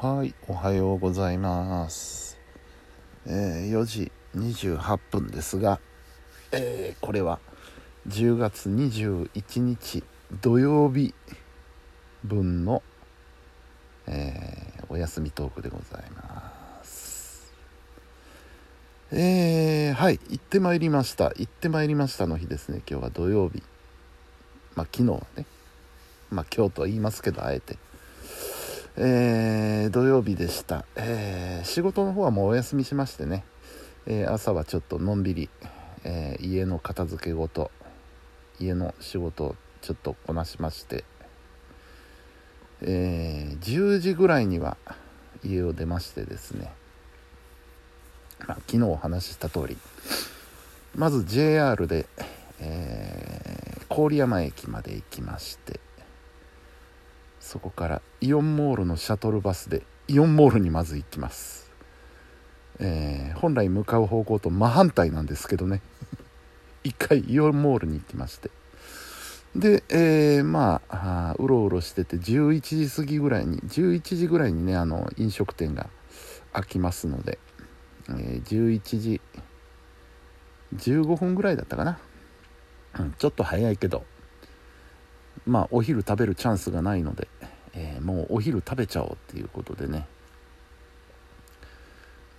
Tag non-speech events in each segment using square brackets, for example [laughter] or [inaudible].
はい、おはようございます。えー4時28分ですが、えーこれは10月21日土曜日分の、えーお休みトークでございます。えはい、行ってまいりました。行ってまいりましたの日ですね。今日は土曜日。まあ昨日はね。まあ今日とは言いますけど、あえて。えー土曜日でした、えー仕事の方はもうお休みしましてね、えー朝はちょっとのんびり、え家の片付けごと家の仕事をちょっとこなしまして、え10時ぐらいには家を出ましてですね、まあ、昨日お話しした通り。まず JR で、え郡山駅まで行きまして。そこからイオンモールのシャトルバスでイオンモールにまず行きます、えー本来向かう方向と真反対なんですけどね。[laughs] 一回イオンモールに行きまして。で、えーまああうろうろしてて11時過ぎぐらいに11時ぐらいにねあの飲食店が開きますので、えー11時15分ぐらいだったかな、うん、ちょっと早いけどまあお昼食べるチャンスがないので、えーもうお昼食べちゃおうっていうことでね。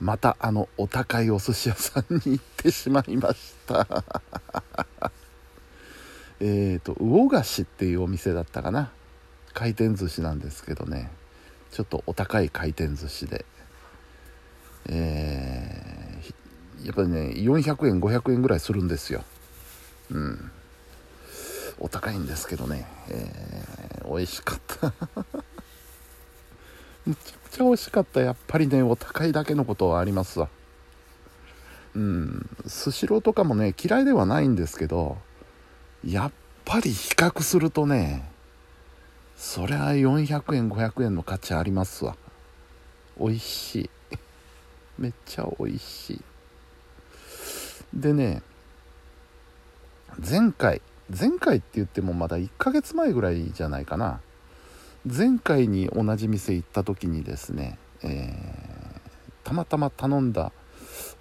またあのお高いお寿司屋さんに行ってしまいました。[laughs] えっと魚菓子っていうお店だったかな。回転寿司なんですけどね。ちょっとお高い回転寿司で。えーやっぱりね400円500円ぐらいするんですよ。うん。お高いんですけどね、えー美味しかった。[laughs] むちゃくちゃ美味しかった。やっぱりねお高いだけのことはありますわ。うん。スシローとかもね嫌いではないんですけどやっぱり比較するとねそりゃ400円500円の価値ありますわ。美味しい。[laughs] めっちゃ美味しい。でね前回前回って言ってもまだ1ヶ月前ぐらいじゃないかな。前回に同じ店行った時にですね、えーたまたま頼んだ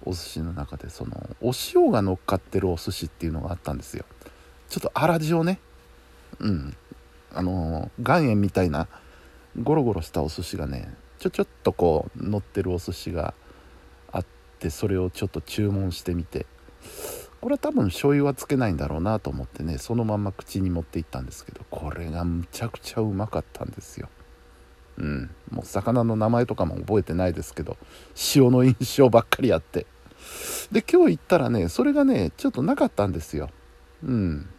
お寿司の中でそのお塩が乗っかってるお寿司っていうのがあったんですよ。ちょっと粗塩ね。うん。あの岩塩みたいなゴロゴロしたお寿司がねちょちょっとこう乗ってるお寿司があってそれをちょっと注文してみて。これは多分醤油はつけないんだろうなと思ってねそのまま口に持っていったんですけどこれがむちゃくちゃうまかったんですよ。うん。もう魚の名前とかも覚えてないですけど塩の印象ばっかりあって。で今日行ったらねそれがねちょっとなかったんですよ。うん。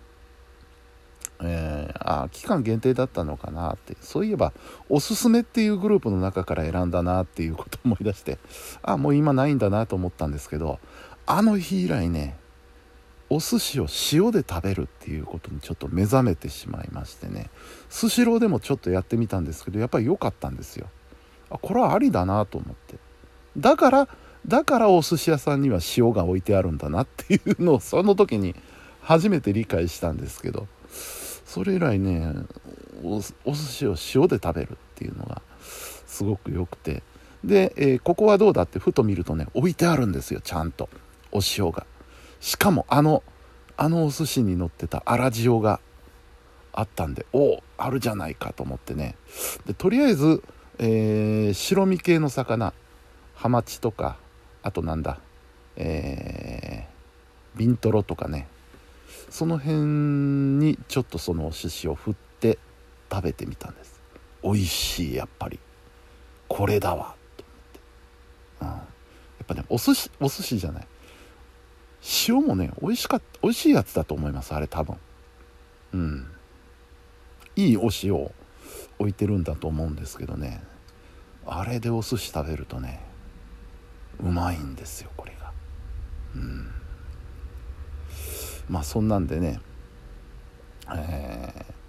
えー、あ期間限定だったのかなって。そういえばおすすめっていうグループの中から選んだなっていうことを思い出してあもう今ないんだなと思ったんですけどあの日以来ねお寿司を塩で食べるっていうことにちょっと目覚めてしまいましてね。スシローでもちょっとやってみたんですけどやっぱり良かったんですよ。あこれはありだなと思って。だからだからお寿司屋さんには塩が置いてあるんだなっていうのをその時に [laughs] 初めて理解したんですけど。それ以来ねおお寿司を塩で食べるっていうのがすごく良くて。で、えーここはどうだってふと見るとね置いてあるんですよちゃんと。お塩が。しかもあのあのお寿司に乗ってた粗塩があったんでおおあるじゃないかと思ってね。でとりあえず、えー白身系の魚ハマチとかあとなんだえービントロとかね。その辺にちょっとそのお寿司を振って食べてみたんです。美味しいやっぱり。これだわと思って、うん、やっぱねお寿司お寿司じゃない。塩もね美味しかった美味しいやつだと思いますあれ多分。うん。いいお塩を置いてるんだと思うんですけどね。あれでお寿司食べるとねうまいんですよこれが。うん。まあそんなんでねえー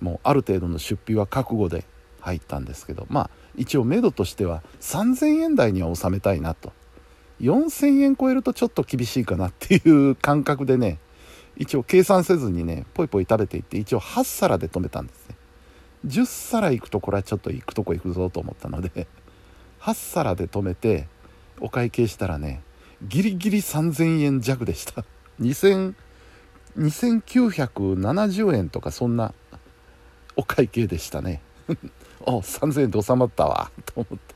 もうある程度の出費は覚悟で入ったんですけどまあ一応目処としては3000円台には収めたいなと。4000円超えるとちょっと厳しいかなっていう感覚でね一応計算せずにねポイポイ食べていって一応8皿で止めたんですね。10皿行くとこれはちょっと行くとこ行くぞと思ったので8皿で止めてお会計したらねギリギリ3000円弱でした。2000 2970円とかそんなお会計でしたね。[laughs] あ3000円で収まったわと思って。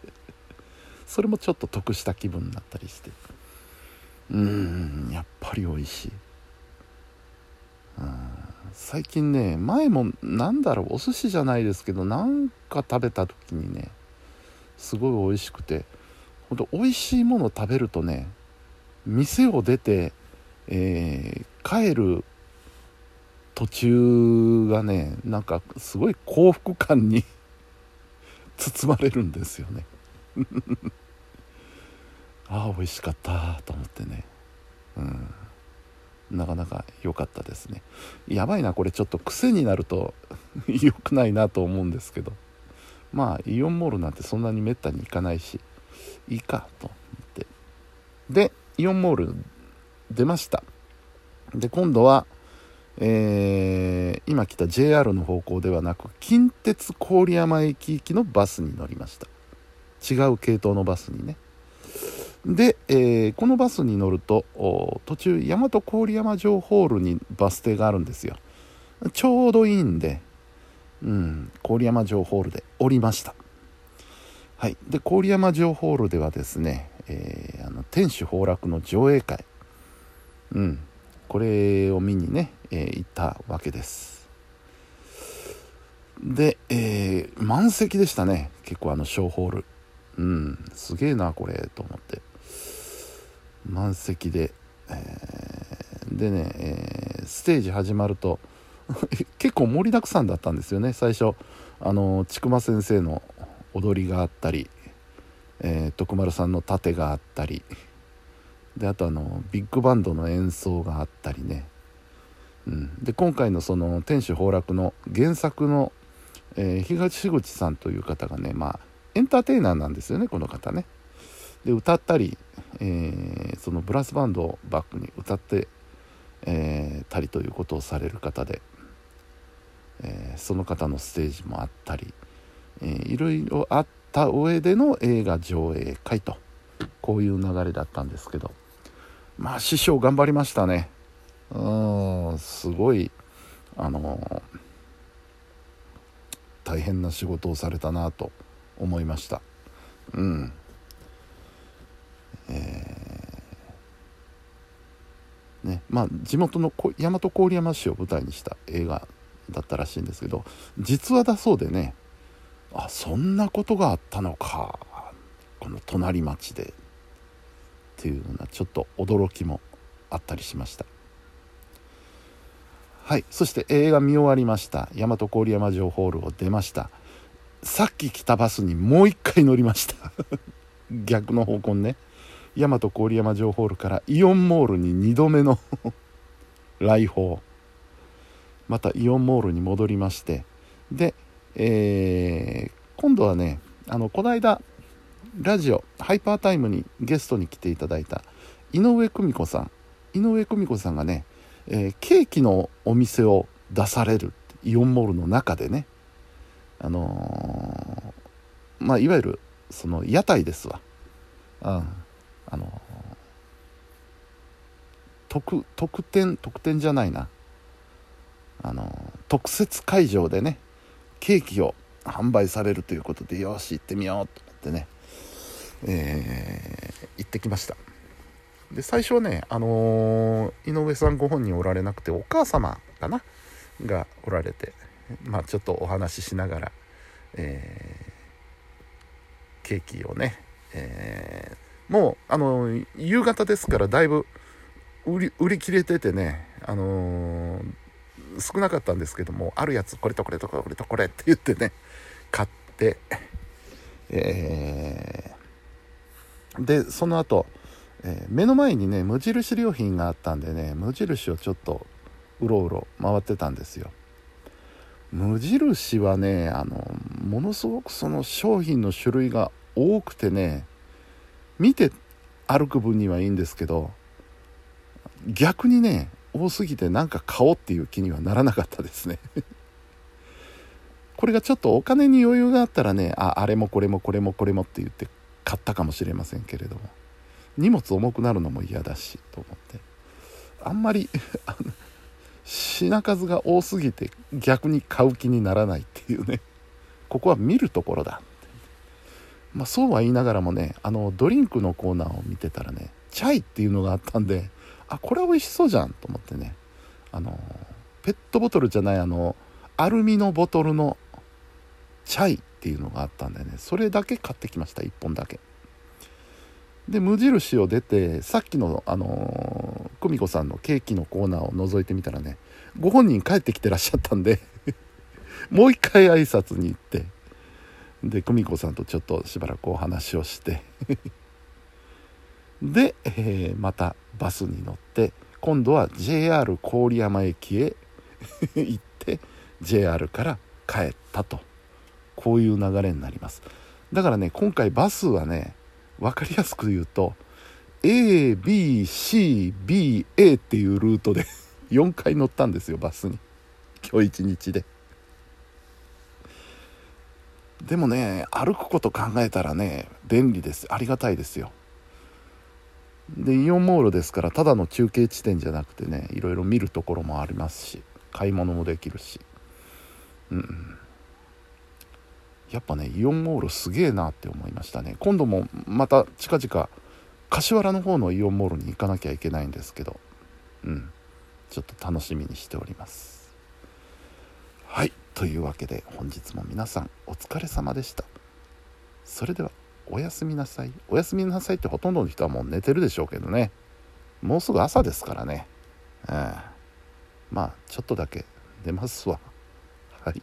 それもちょっと得した気分になったりして。うんやっぱり美味しい。最近ね前も何だろうお寿司じゃないですけどなんか食べた時にねすごい美味しくてほんと美味しいもの食べるとね店を出て、えー、帰る途中がねなんかすごい幸福感に [laughs] 包まれるんですよね。ああ美味しかったと思ってね。うん。なかなか良かったですね。やばいなこれちょっと癖になると [laughs] 良くないなと思うんですけど。まあイオンモールなんてそんなにめったに行かないしいいかと思って。でイオンモール出ました。で今度はえー、今来た JR の方向ではなく近鉄郡山駅行きのバスに乗りました。違う系統のバスにね。で、えー、このバスに乗ると途中大和郡山城ホールにバス停があるんですよ。ちょうどいいんで、うん、郡山城ホールで降りました。はい。で郡山城ホールではですね、えー、あの天守崩落の上映会。うん。これを見にね、えー、行ったわけです。で、えー、満席でしたね。結構あの小ホール。うんすげえなこれと思って。満席で、えー、でね、えー、ステージ始まると [laughs] 結構盛りだくさんだったんですよね最初。あの千曲先生の踊りがあったり、えー、徳丸さんの盾があったり。であとあのビッグバンドの演奏があったりね、うん、で今回のその「天守崩落」の原作の、えー、東口さんという方がねまあエンターテイナーなんですよねこの方ね。で歌ったり、えー、そのブラスバンドをバックに歌って、えー、たりということをされる方で、えその方のステージもあったり、えいろいろあった上での映画上映会とこういう流れだったんですけどまあ師匠頑張りましたね。うんすごいあの大変な仕事をされたなと。思いました。うん。えー、ねまあ地元の大和郡山市を舞台にした映画だったらしいんですけど実話だそうでねあそんなことがあったのかこの隣町でっていうようなちょっと驚きもあったりしました。はいそして映画見終わりました。大和郡山城ホールを出ました。さっき来たバスにもう一回乗りました。[laughs] 逆の方向ね。大和郡山城ホールからイオンモールに2度目の [laughs] 来訪。またイオンモールに戻りまして。で、えー、今度はねあのこの間ラジオハイパータイムにゲストに来ていただいた井上久美子さん。井上久美子さんがね、えー、ケーキのお店を出されるイオンモールの中でね。あのー、まあいわゆるその屋台ですわ、うん、あのー、特特典特典じゃないな。あの特設会場でねケーキを販売されるということでよし行ってみようと思ってねえー、行ってきました。で最初はね、あのー、井上さんご本人おられなくてお母様かな？がおられて。まあちょっとお話ししながら、えー、ケーキをね、えー、もうあの、夕方ですからだいぶ売り売り切れててね、あの少なかったんですけどもあるやつこれとこれとこれとこれって言ってね買って、えでその後、えー、目の前にね無印良品があったんでね無印をちょっとうろうろ回ってたんですよ。無印はねあのものすごくその商品の種類が多くてね見て歩く分にはいいんですけど逆にね多すぎてなんか買おうっていう気にはならなかったですね。[laughs] これがちょっとお金に余裕があったらねああれもこれもこれもこれもって言って買ったかもしれませんけれども。荷物重くなるのも嫌だしと思って。あんまりあ [laughs] 品数が多すぎて逆に買う気にならないっていうね。ここは見るところだ。まあそうは言いながらもねあのドリンクのコーナーを見てたらねチャイっていうのがあったんであこれは美味しそうじゃんと思ってね。あのペットボトルじゃないあのアルミのボトルのチャイっていうのがあったんでねそれだけ買ってきました1本だけ。で無印を出てさっきのあの久美子さんのケーキのコーナーを覗いてみたらねご本人帰ってきてらっしゃったんで [laughs] もう一回挨拶に行ってで久美子さんとちょっとしばらくお話をして [laughs] で、えー、またバスに乗って今度は JR 郡山駅へ [laughs] 行って JR から帰ったと。こういう流れになります。だからね今回バスはね分かりやすく言うと ABCBA っていうルートで [laughs] 4回乗ったんですよバスに。今日一日で。でもね歩くこと考えたらね便利です。ありがたいですよ。でイオンモールですからただの中継地点じゃなくてねいろいろ見るところもありますし買い物もできるし。うん。やっぱねイオンモールすげえなって思いましたね。今度もまた近々柏原の方のイオンモールに行かなきゃいけないんですけど。うん。ちょっと楽しみにしております。はい。というわけで本日も皆さんお疲れ様でした。それではおやすみなさい。おやすみなさいってほとんどの人はもう寝てるでしょうけどね。もうすぐ朝ですからね、えー、まあちょっとだけ寝ますわ。はい。